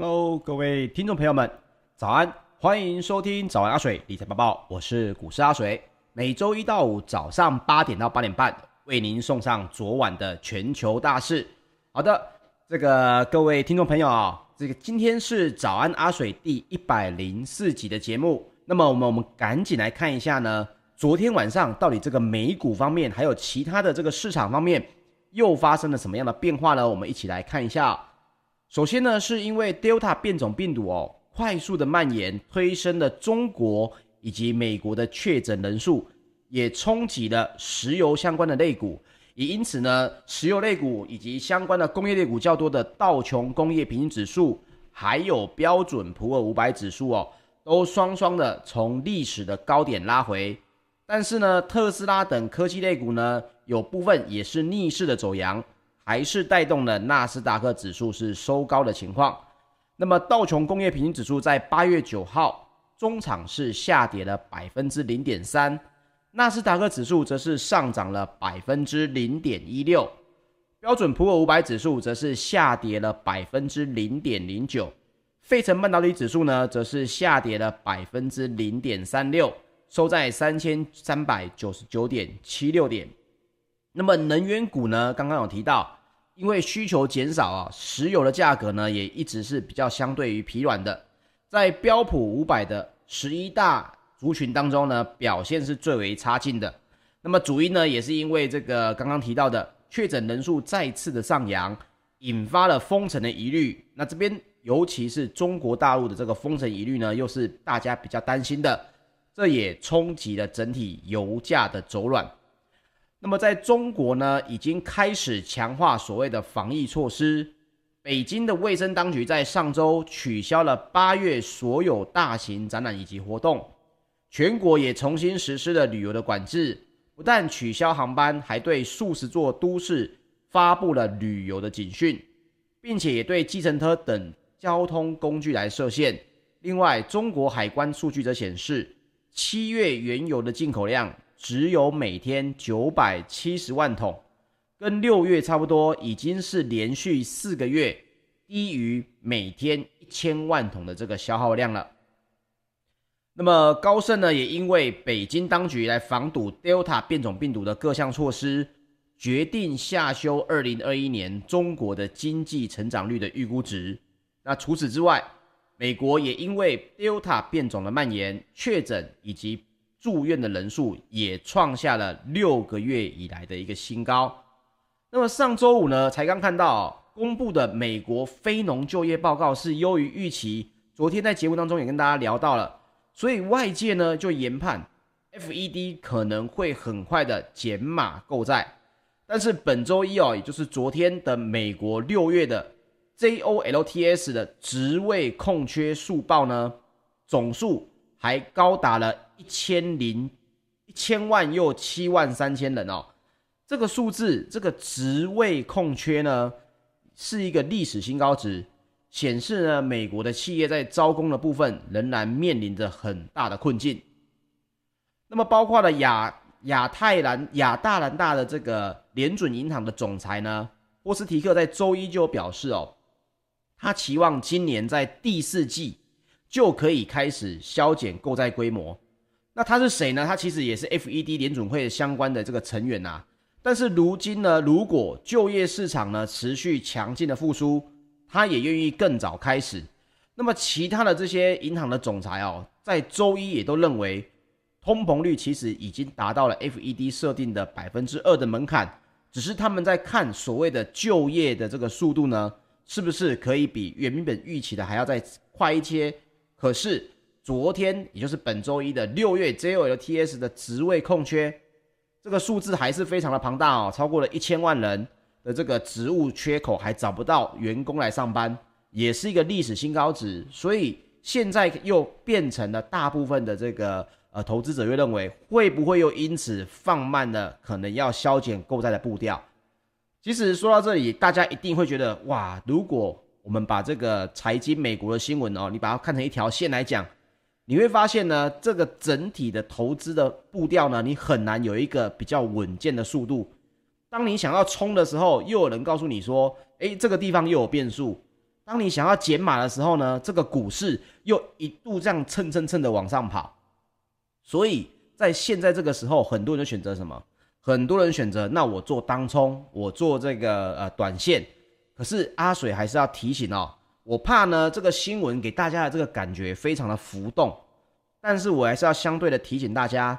Hello，各位听众朋友们，早安！欢迎收听早安阿水理财播报，我是股市阿水。每周一到五早上八点到八点半，为您送上昨晚的全球大事。好的，这个各位听众朋友啊，这个今天是早安阿水第一百零四集的节目。那么我们我们赶紧来看一下呢，昨天晚上到底这个美股方面，还有其他的这个市场方面，又发生了什么样的变化呢？我们一起来看一下。首先呢，是因为 Delta 变种病毒哦，快速的蔓延，推升了中国以及美国的确诊人数，也冲击了石油相关的类股，也因此呢，石油类股以及相关的工业类股较多的道琼工业平均指数，还有标准普尔五百指数哦，都双双的从历史的高点拉回。但是呢，特斯拉等科技类股呢，有部分也是逆势的走阳。还是带动了纳斯达克指数是收高的情况。那么道琼工业平均指数在八月九号中场是下跌了百分之零点三，纳斯达克指数则是上涨了百分之零点一六，标准普尔五百指数则是下跌了百分之零点零九，费城半导体指数呢则是下跌了百分之零点三六，收在三千三百九十九点七六点。那么能源股呢，刚刚有提到。因为需求减少啊，石油的价格呢也一直是比较相对于疲软的，在标普五百的十一大族群当中呢，表现是最为差劲的。那么主因呢，也是因为这个刚刚提到的确诊人数再次的上扬，引发了封城的疑虑。那这边尤其是中国大陆的这个封城疑虑呢，又是大家比较担心的，这也冲击了整体油价的走软。那么在中国呢，已经开始强化所谓的防疫措施。北京的卫生当局在上周取消了八月所有大型展览以及活动，全国也重新实施了旅游的管制，不但取消航班，还对数十座都市发布了旅游的警讯，并且也对计程车等交通工具来设限。另外，中国海关数据则显示，七月原油的进口量。只有每天九百七十万桶，跟六月差不多，已经是连续四个月低于每天一千万桶的这个消耗量了。那么高盛呢，也因为北京当局来防堵 Delta 变种病毒的各项措施，决定下修二零二一年中国的经济成长率的预估值。那除此之外，美国也因为 Delta 变种的蔓延、确诊以及住院的人数也创下了六个月以来的一个新高。那么上周五呢，才刚看到公布的美国非农就业报告是优于预期。昨天在节目当中也跟大家聊到了，所以外界呢就研判 FED 可能会很快的减码购债。但是本周一哦，也就是昨天的美国六月的 JOLTS 的职位空缺数报呢，总数还高达了。一千零一千万又七万三千人哦，这个数字，这个职位空缺呢，是一个历史新高值，显示呢，美国的企业在招工的部分仍然面临着很大的困境。那么，包括了亚亚太兰亚大兰大的这个联准银行的总裁呢，波斯提克在周一就表示哦，他期望今年在第四季就可以开始削减购债规模。那他是谁呢？他其实也是 FED 联准会相关的这个成员呐、啊。但是如今呢，如果就业市场呢持续强劲的复苏，他也愿意更早开始。那么其他的这些银行的总裁哦，在周一也都认为，通膨率其实已经达到了 FED 设定的百分之二的门槛，只是他们在看所谓的就业的这个速度呢，是不是可以比原本预期的还要再快一些？可是。昨天，也就是本周一的六月 JOLTS 的职位空缺，这个数字还是非常的庞大哦，超过了一千万人的这个职务缺口，还找不到员工来上班，也是一个历史新高值。所以现在又变成了大部分的这个呃投资者又认为，会不会又因此放慢了可能要削减购债的步调？其实说到这里，大家一定会觉得哇，如果我们把这个财经美国的新闻哦，你把它看成一条线来讲。你会发现呢，这个整体的投资的步调呢，你很难有一个比较稳健的速度。当你想要冲的时候，又有人告诉你说：“诶，这个地方又有变数。”当你想要减码的时候呢，这个股市又一度这样蹭蹭蹭的往上跑，所以在现在这个时候，很多人就选择什么？很多人选择那我做当冲，我做这个呃短线。可是阿水还是要提醒哦，我怕呢这个新闻给大家的这个感觉非常的浮动，但是我还是要相对的提醒大家，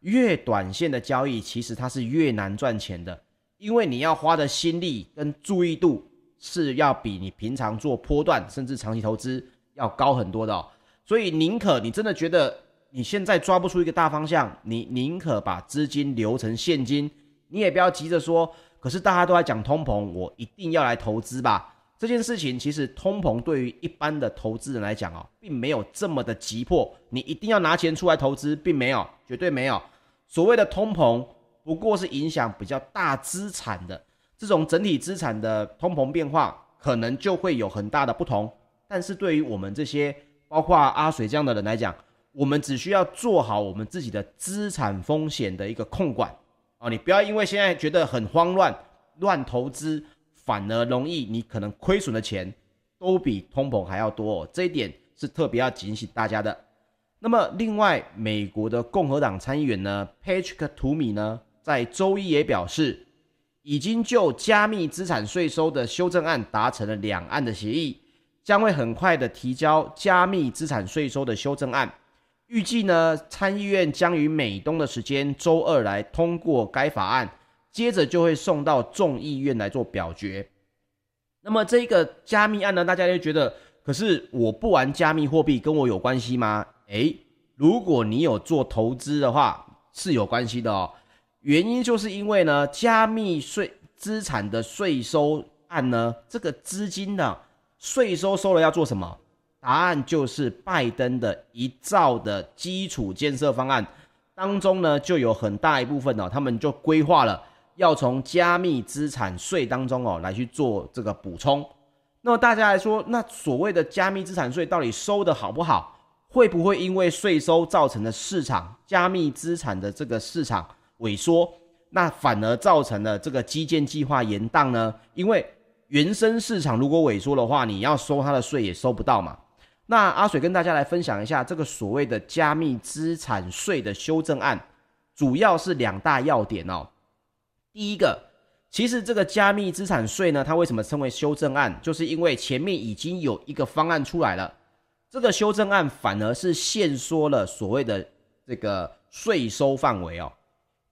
越短线的交易其实它是越难赚钱的，因为你要花的心力跟注意度。是要比你平常做波段甚至长期投资要高很多的，所以宁可你真的觉得你现在抓不出一个大方向，你宁可把资金留成现金，你也不要急着说，可是大家都在讲通膨，我一定要来投资吧？这件事情其实通膨对于一般的投资人来讲哦，并没有这么的急迫，你一定要拿钱出来投资，并没有，绝对没有。所谓的通膨不过是影响比较大资产的。这种整体资产的通膨变化可能就会有很大的不同，但是对于我们这些包括阿水这样的人来讲，我们只需要做好我们自己的资产风险的一个控管哦，你不要因为现在觉得很慌乱，乱投资，反而容易你可能亏损的钱都比通膨还要多哦，这一点是特别要警醒大家的。那么另外，美国的共和党参议员呢，Patrick Toomey 呢，在周一也表示。已经就加密资产税收的修正案达成了两岸的协议，将会很快的提交加密资产税收的修正案。预计呢，参议院将于美东的时间周二来通过该法案，接着就会送到众议院来做表决。那么这个加密案呢，大家就觉得，可是我不玩加密货币跟我有关系吗？诶，如果你有做投资的话，是有关系的哦。原因就是因为呢，加密税资产的税收案呢，这个资金呢，税收收了要做什么？答案就是拜登的一兆的基础建设方案当中呢，就有很大一部分哦，他们就规划了要从加密资产税当中哦来去做这个补充。那么大家来说，那所谓的加密资产税到底收得好不好？会不会因为税收造成的市场加密资产的这个市场？萎缩，那反而造成了这个基建计划延宕呢？因为原生市场如果萎缩的话，你要收它的税也收不到嘛。那阿水跟大家来分享一下这个所谓的加密资产税的修正案，主要是两大要点哦。第一个，其实这个加密资产税呢，它为什么称为修正案？就是因为前面已经有一个方案出来了，这个修正案反而是限缩了所谓的这个税收范围哦。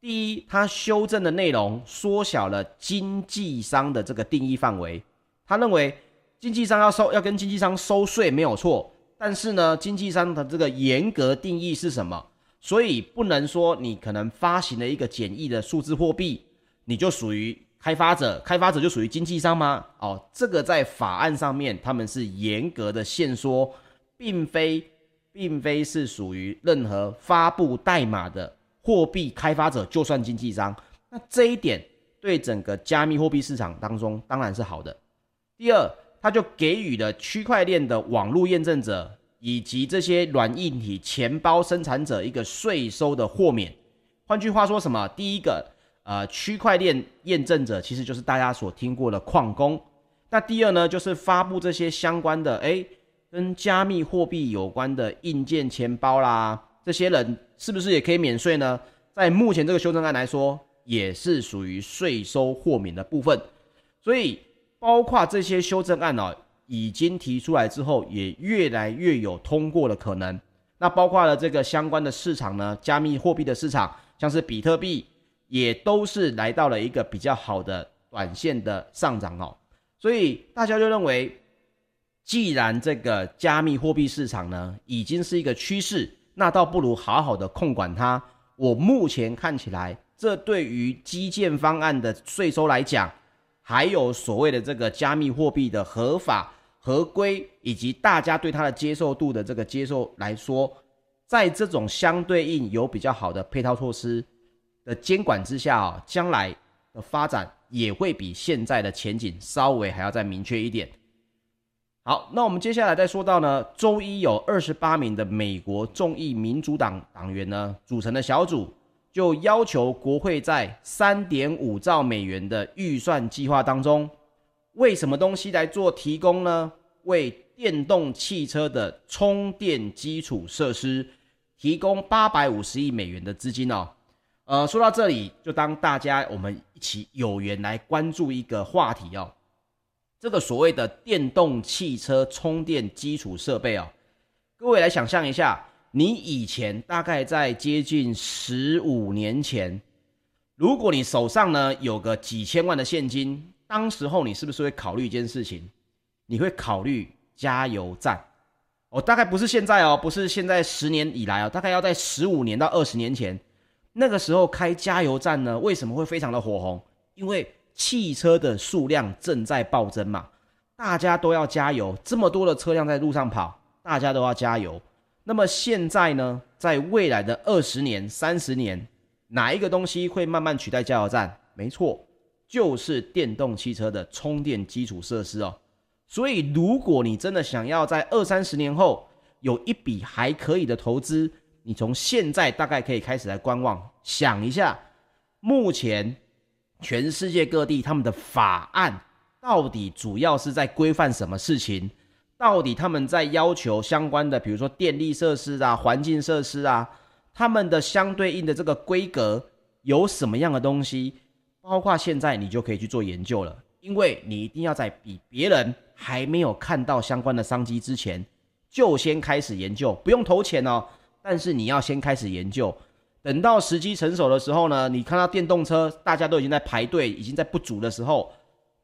第一，它修正的内容缩小了经纪商的这个定义范围。他认为，经纪商要收要跟经纪商收税没有错，但是呢，经纪商的这个严格定义是什么？所以不能说你可能发行了一个简易的数字货币，你就属于开发者，开发者就属于经纪商吗？哦，这个在法案上面他们是严格的限缩，并非并非是属于任何发布代码的。货币开发者就算经纪商，那这一点对整个加密货币市场当中当然是好的。第二，他就给予了区块链的网络验证者以及这些软硬体钱包生产者一个税收的豁免。换句话说什么？第一个，呃，区块链验证者其实就是大家所听过的矿工。那第二呢，就是发布这些相关的，诶，跟加密货币有关的硬件钱包啦。这些人是不是也可以免税呢？在目前这个修正案来说，也是属于税收豁免的部分。所以，包括这些修正案哦，已经提出来之后，也越来越有通过的可能。那包括了这个相关的市场呢，加密货币的市场，像是比特币，也都是来到了一个比较好的短线的上涨哦。所以大家就认为，既然这个加密货币市场呢，已经是一个趋势。那倒不如好好的控管它。我目前看起来，这对于基建方案的税收来讲，还有所谓的这个加密货币的合法合规，以及大家对它的接受度的这个接受来说，在这种相对应有比较好的配套措施的监管之下啊，将来的发展也会比现在的前景稍微还要再明确一点。好，那我们接下来再说到呢，周一有二十八名的美国众议民主党党员呢组成的小组，就要求国会在三点五兆美元的预算计划当中，为什么东西来做提供呢？为电动汽车的充电基础设施提供八百五十亿美元的资金哦。呃，说到这里，就当大家我们一起有缘来关注一个话题哦。这个所谓的电动汽车充电基础设备哦，各位来想象一下，你以前大概在接近十五年前，如果你手上呢有个几千万的现金，当时候你是不是会考虑一件事情？你会考虑？加油站，哦，大概不是现在哦，不是现在十年以来哦，大概要在十五年到二十年前，那个时候开加油站呢，为什么会非常的火红？因为汽车的数量正在暴增嘛，大家都要加油，这么多的车辆在路上跑，大家都要加油。那么现在呢，在未来的二十年、三十年，哪一个东西会慢慢取代加油站？没错，就是电动汽车的充电基础设施哦。所以，如果你真的想要在二三十年后有一笔还可以的投资，你从现在大概可以开始来观望，想一下，目前全世界各地他们的法案到底主要是在规范什么事情？到底他们在要求相关的，比如说电力设施啊、环境设施啊，他们的相对应的这个规格有什么样的东西？包括现在你就可以去做研究了，因为你一定要在比别人。还没有看到相关的商机之前，就先开始研究，不用投钱哦。但是你要先开始研究，等到时机成熟的时候呢，你看到电动车大家都已经在排队，已经在不足的时候，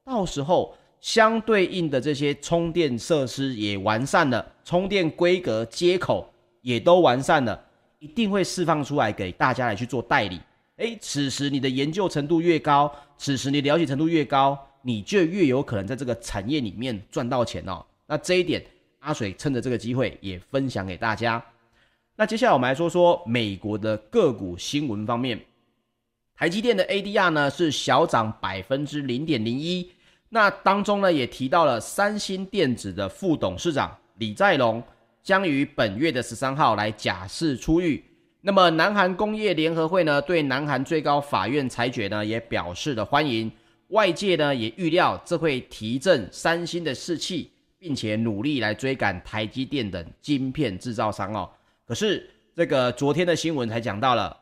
到时候相对应的这些充电设施也完善了，充电规格接口也都完善了，一定会释放出来给大家来去做代理。诶，此时你的研究程度越高，此时你了解程度越高。你就越有可能在这个产业里面赚到钱哦。那这一点，阿水趁着这个机会也分享给大家。那接下来我们来说说美国的个股新闻方面，台积电的 ADR 呢是小涨百分之零点零一。那当中呢也提到了三星电子的副董事长李在龙将于本月的十三号来假释出狱。那么南韩工业联合会呢对南韩最高法院裁决呢也表示了欢迎。外界呢也预料这会提振三星的士气，并且努力来追赶台积电等晶片制造商哦。可是这个昨天的新闻才讲到了，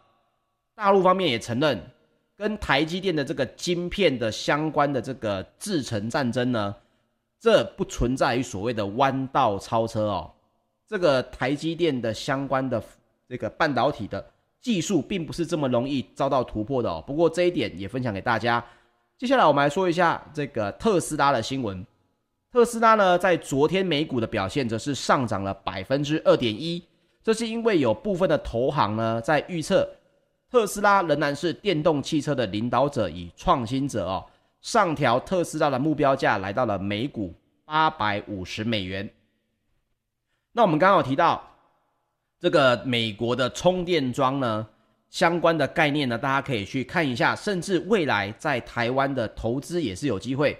大陆方面也承认，跟台积电的这个晶片的相关的这个制程战争呢，这不存在于所谓的弯道超车哦。这个台积电的相关的这个半导体的技术，并不是这么容易遭到突破的哦。不过这一点也分享给大家。接下来我们来说一下这个特斯拉的新闻。特斯拉呢，在昨天美股的表现则是上涨了百分之二点一，这是因为有部分的投行呢在预测特斯拉仍然是电动汽车的领导者与创新者哦，上调特斯拉的目标价来到了每股八百五十美元。那我们刚刚有提到这个美国的充电桩呢，相关的概念呢，大家可以去看一下，甚至未来在台湾的投资也是有机会。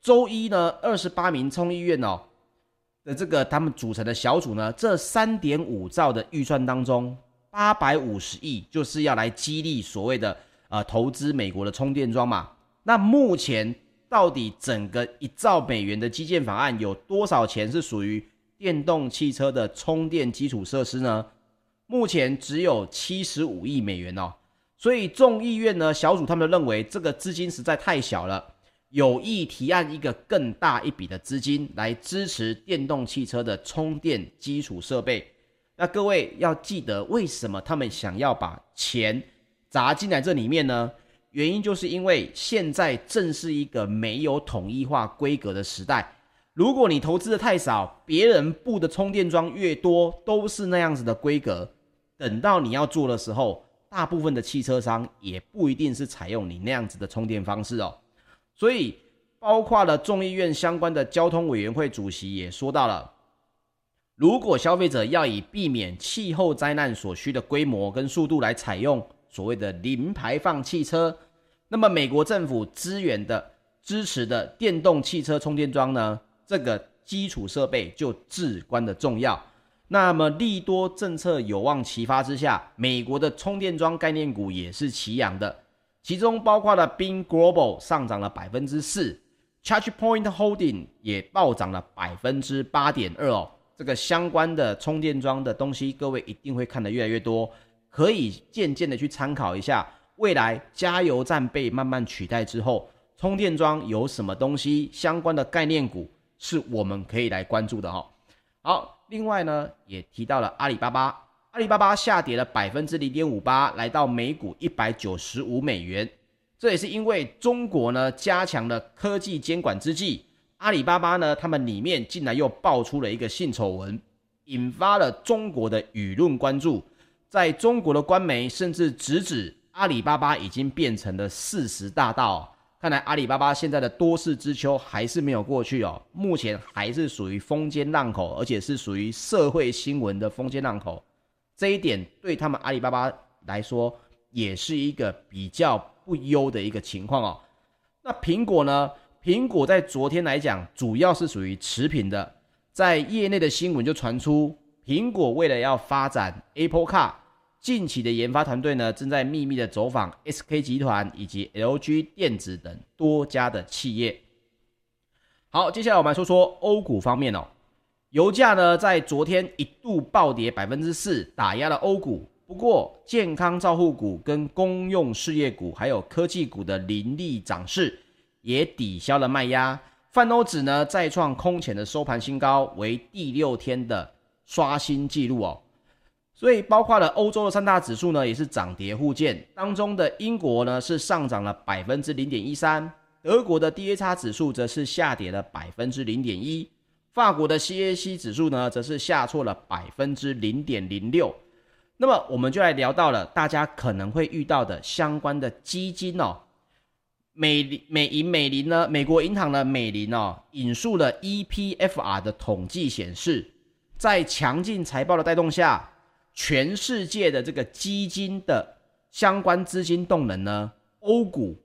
周一呢，二十八名众议院哦的这个他们组成的小组呢，这三点五兆的预算当中，八百五十亿就是要来激励所谓的呃投资美国的充电桩嘛。那目前到底整个一兆美元的基建法案有多少钱是属于电动汽车的充电基础设施呢？目前只有七十五亿美元哦，所以众议院呢小组他们认为这个资金实在太小了，有意提案一个更大一笔的资金来支持电动汽车的充电基础设备。那各位要记得，为什么他们想要把钱砸进来这里面呢？原因就是因为现在正是一个没有统一化规格的时代，如果你投资的太少，别人布的充电桩越多，都是那样子的规格。等到你要做的时候，大部分的汽车商也不一定是采用你那样子的充电方式哦。所以，包括了众议院相关的交通委员会主席也说到了，如果消费者要以避免气候灾难所需的规模跟速度来采用所谓的零排放汽车，那么美国政府资源的支持的电动汽车充电桩呢，这个基础设备就至关的重要。那么利多政策有望齐发之下，美国的充电桩概念股也是齐扬的，其中包括了 Beam Global 上涨了百分之四 ChargePoint Holding 也暴涨了百分之八点二哦。这个相关的充电桩的东西，各位一定会看得越来越多，可以渐渐的去参考一下。未来加油站被慢慢取代之后，充电桩有什么东西相关的概念股是我们可以来关注的哈。好，另外呢也提到了阿里巴巴，阿里巴巴下跌了百分之零点五八，来到每股一百九十五美元。这也是因为中国呢加强了科技监管之际，阿里巴巴呢他们里面竟然又爆出了一个性丑闻，引发了中国的舆论关注，在中国的官媒甚至直指。阿里巴巴已经变成了四十大盗，看来阿里巴巴现在的多事之秋还是没有过去哦，目前还是属于风尖浪口，而且是属于社会新闻的风尖浪口，这一点对他们阿里巴巴来说也是一个比较不优的一个情况哦。那苹果呢？苹果在昨天来讲，主要是属于持平的，在业内的新闻就传出，苹果为了要发展 Apple Car。近期的研发团队呢，正在秘密的走访 SK 集团以及 LG 电子等多家的企业。好，接下来我们来说说欧股方面哦。油价呢，在昨天一度暴跌百分之四，打压了欧股。不过，健康照护股跟公用事业股，还有科技股的凌厉涨势，也抵消了卖压。泛欧指呢，再创空前的收盘新高，为第六天的刷新纪录哦。所以，包括了欧洲的三大指数呢，也是涨跌互见。当中的英国呢是上涨了百分之零点一三，德国的 DAX 指数则是下跌了百分之零点一，法国的 CAC 指数呢则是下挫了百分之零点零六。那么，我们就来聊到了大家可能会遇到的相关的基金哦。美美银美林呢，美国银行的美林哦，引述了 EPFR 的统计显示，在强劲财报的带动下。全世界的这个基金的相关资金动能呢，欧股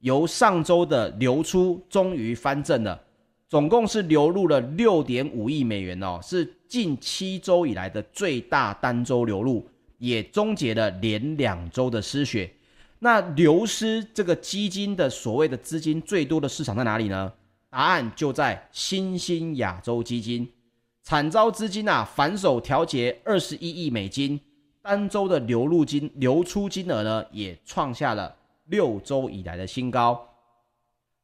由上周的流出终于翻正了，总共是流入了六点五亿美元哦，是近七周以来的最大单周流入，也终结了连两周的失血。那流失这个基金的所谓的资金最多的市场在哪里呢？答案就在新兴亚洲基金。惨遭资金啊反手调节二十一亿美金，单周的流入金流出金额呢也创下了六周以来的新高。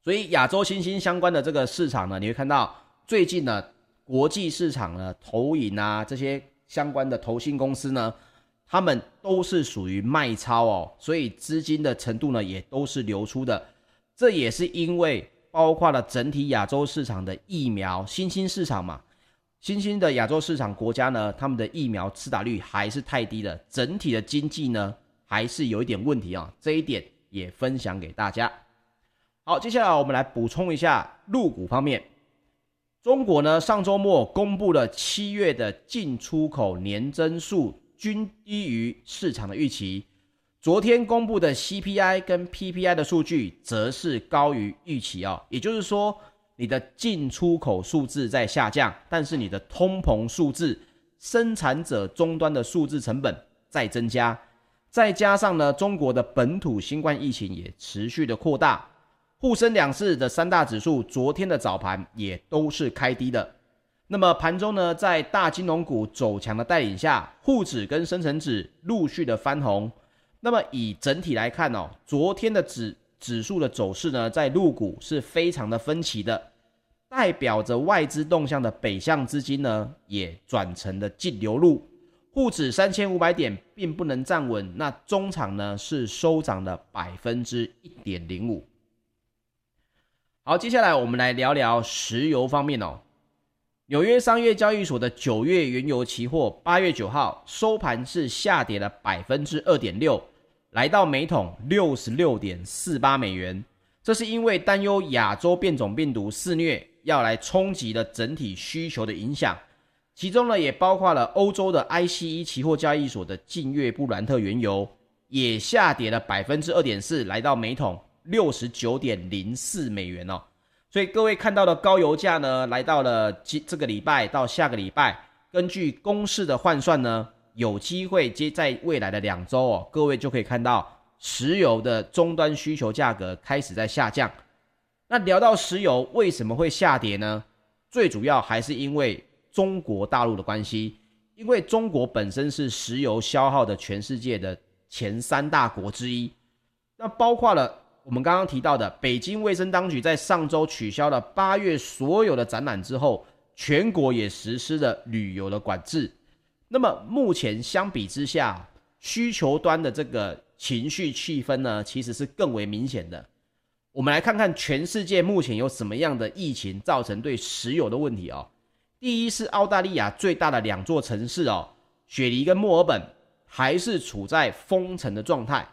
所以亚洲新兴相关的这个市场呢，你会看到最近呢国际市场呢投银啊这些相关的投信公司呢，他们都是属于卖超哦，所以资金的程度呢也都是流出的。这也是因为包括了整体亚洲市场的疫苗新兴市场嘛。新兴的亚洲市场国家呢，他们的疫苗施打率还是太低了，整体的经济呢还是有一点问题啊，这一点也分享给大家。好，接下来我们来补充一下入股方面，中国呢上周末公布了七月的进出口年增速均低于市场的预期，昨天公布的 CPI 跟 PPI 的数据则是高于预期啊，也就是说。你的进出口数字在下降，但是你的通膨数字、生产者终端的数字成本在增加，再加上呢，中国的本土新冠疫情也持续的扩大，沪深两市的三大指数昨天的早盘也都是开低的。那么盘中呢，在大金融股走强的带领下，沪指跟深成指陆续的翻红。那么以整体来看哦，昨天的指指数的走势呢，在陆股是非常的分歧的，代表着外资动向的北向资金呢，也转成了净流入。沪指三千五百点并不能站稳，那中场呢是收涨了百分之一点零五。好，接下来我们来聊聊石油方面哦。纽约商业交易所的九月原油期货，八月九号收盘是下跌了百分之二点六。来到每桶六十六点四八美元，这是因为担忧亚洲变种病毒肆虐，要来冲击了整体需求的影响。其中呢，也包括了欧洲的 ICE 期货交易所的近月布兰特原油也下跌了百分之二点四，来到每桶六十九点零四美元哦。所以各位看到的高油价呢，来到了这这个礼拜到下个礼拜，根据公式的换算呢。有机会接在未来的两周哦，各位就可以看到石油的终端需求价格开始在下降。那聊到石油为什么会下跌呢？最主要还是因为中国大陆的关系，因为中国本身是石油消耗的全世界的前三大国之一。那包括了我们刚刚提到的，北京卫生当局在上周取消了八月所有的展览之后，全国也实施了旅游的管制。那么目前相比之下，需求端的这个情绪气氛呢，其实是更为明显的。我们来看看全世界目前有什么样的疫情造成对石油的问题哦。第一是澳大利亚最大的两座城市哦，雪梨跟墨尔本还是处在封城的状态。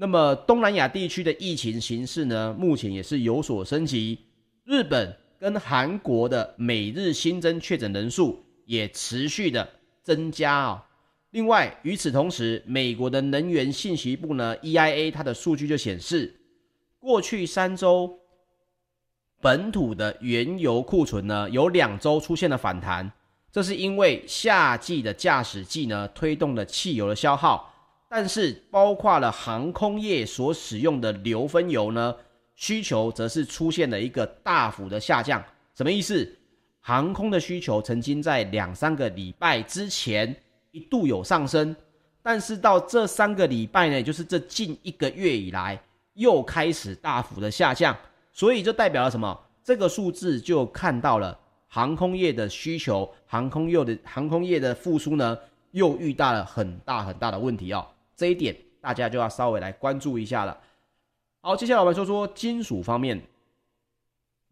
那么东南亚地区的疫情形势呢，目前也是有所升级。日本跟韩国的每日新增确诊人数也持续的增加哦。另外，与此同时，美国的能源信息部呢，EIA 它的数据就显示，过去三周本土的原油库存呢，有两周出现了反弹，这是因为夏季的驾驶季呢推动了汽油的消耗，但是包括了航空业所使用的硫分油呢，需求则是出现了一个大幅的下降。什么意思？航空的需求曾经在两三个礼拜之前。一度有上升，但是到这三个礼拜呢，就是这近一个月以来，又开始大幅的下降，所以就代表了什么？这个数字就看到了航空业的需求，航空业的航空业的复苏呢，又遇到了很大很大的问题哦。这一点大家就要稍微来关注一下了。好，接下来我们说说金属方面，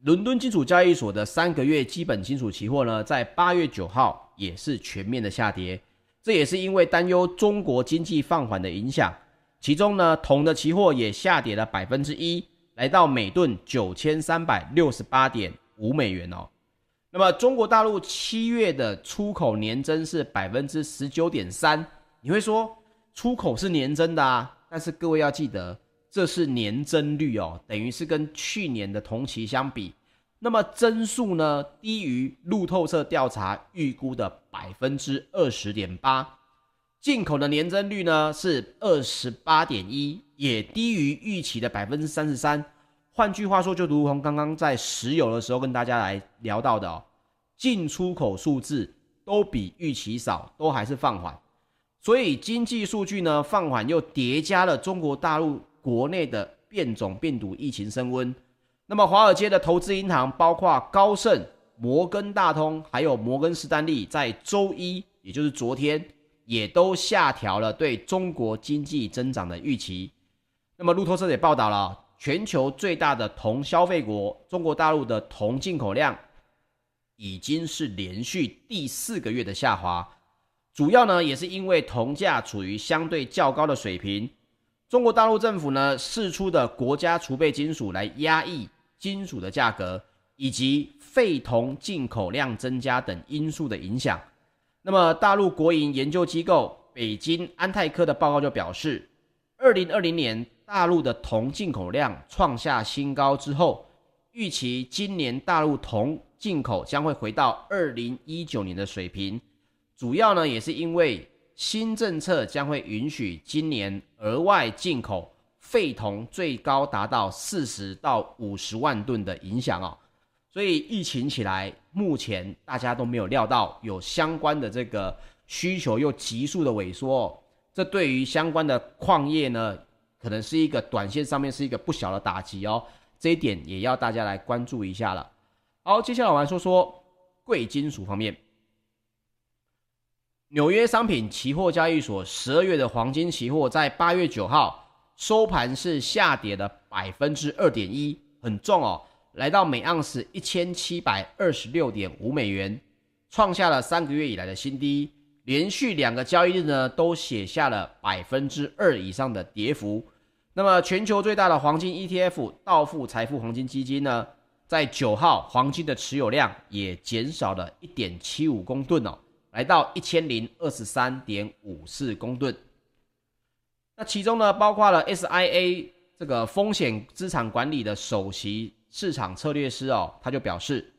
伦敦金属交易所的三个月基本金属期货呢，在八月九号也是全面的下跌。这也是因为担忧中国经济放缓的影响，其中呢，铜的期货也下跌了百分之一，来到每吨九千三百六十八点五美元哦。那么中国大陆七月的出口年增是百分之十九点三，你会说出口是年增的啊？但是各位要记得，这是年增率哦，等于是跟去年的同期相比。那么增速呢，低于路透社调查预估的百分之二十点八，进口的年增率呢是二十八点一，也低于预期的百分之三十三。换句话说，就如同刚刚在石油的时候跟大家来聊到的哦，进出口数字都比预期少，都还是放缓。所以经济数据呢放缓，又叠加了中国大陆国内的变种病毒疫情升温。那么，华尔街的投资银行，包括高盛、摩根大通，还有摩根士丹利，在周一，也就是昨天，也都下调了对中国经济增长的预期。那么，路透社也报道了，全球最大的铜消费国中国大陆的铜进口量，已经是连续第四个月的下滑。主要呢，也是因为铜价处于相对较高的水平，中国大陆政府呢释出的国家储备金属来压抑。金属的价格以及废铜进口量增加等因素的影响，那么大陆国营研究机构北京安泰科的报告就表示，二零二零年大陆的铜进口量创下新高之后，预期今年大陆铜进口将会回到二零一九年的水平，主要呢也是因为新政策将会允许今年额外进口。废铜最高达到四十到五十万吨的影响哦，所以疫情起来，目前大家都没有料到有相关的这个需求又急速的萎缩哦，这对于相关的矿业呢，可能是一个短线上面是一个不小的打击哦，这一点也要大家来关注一下了。好，接下来我们来说说贵金属方面，纽约商品期货交易所十二月的黄金期货在八月九号。收盘是下跌了百分之二点一，很重哦，来到每盎司一千七百二十六点五美元，创下了三个月以来的新低。连续两个交易日呢，都写下了百分之二以上的跌幅。那么，全球最大的黄金 ETF 道富财富黄金基金呢，在九号黄金的持有量也减少了一点七五公吨哦，来到一千零二十三点五四公吨。那其中呢，包括了 SIA 这个风险资产管理的首席市场策略师哦，他就表示，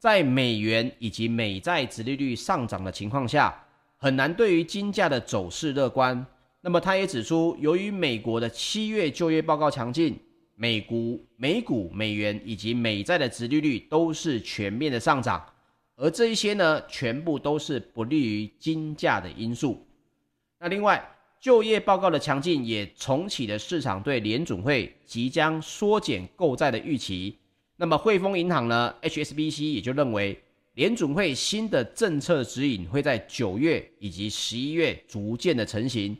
在美元以及美债殖利率上涨的情况下，很难对于金价的走势乐观。那么他也指出，由于美国的七月就业报告强劲，美股、美股、美元以及美债的殖利率都是全面的上涨，而这一些呢，全部都是不利于金价的因素。那另外，就业报告的强劲也重启了市场对联准会即将缩减购债的预期。那么汇丰银行呢，HSBC 也就认为，联准会新的政策指引会在九月以及十一月逐渐的成型，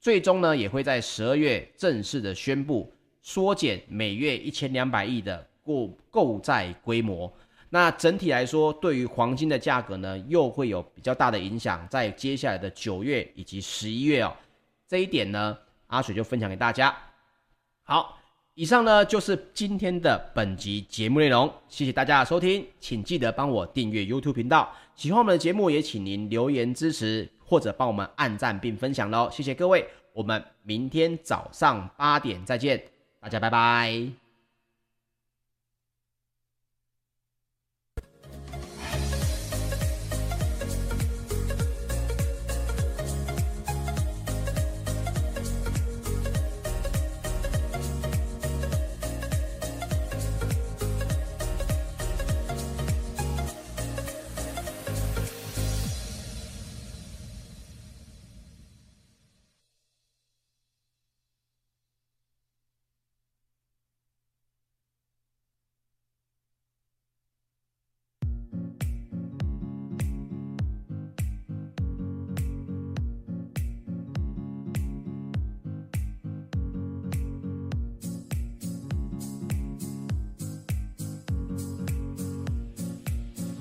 最终呢，也会在十二月正式的宣布。缩减每月一千两百亿的购购债规模，那整体来说，对于黄金的价格呢，又会有比较大的影响，在接下来的九月以及十一月哦，这一点呢，阿水就分享给大家。好，以上呢就是今天的本集节目内容，谢谢大家的收听，请记得帮我订阅 YouTube 频道，喜欢我们的节目也请您留言支持或者帮我们按赞并分享喽，谢谢各位，我们明天早上八点再见。大家拜拜。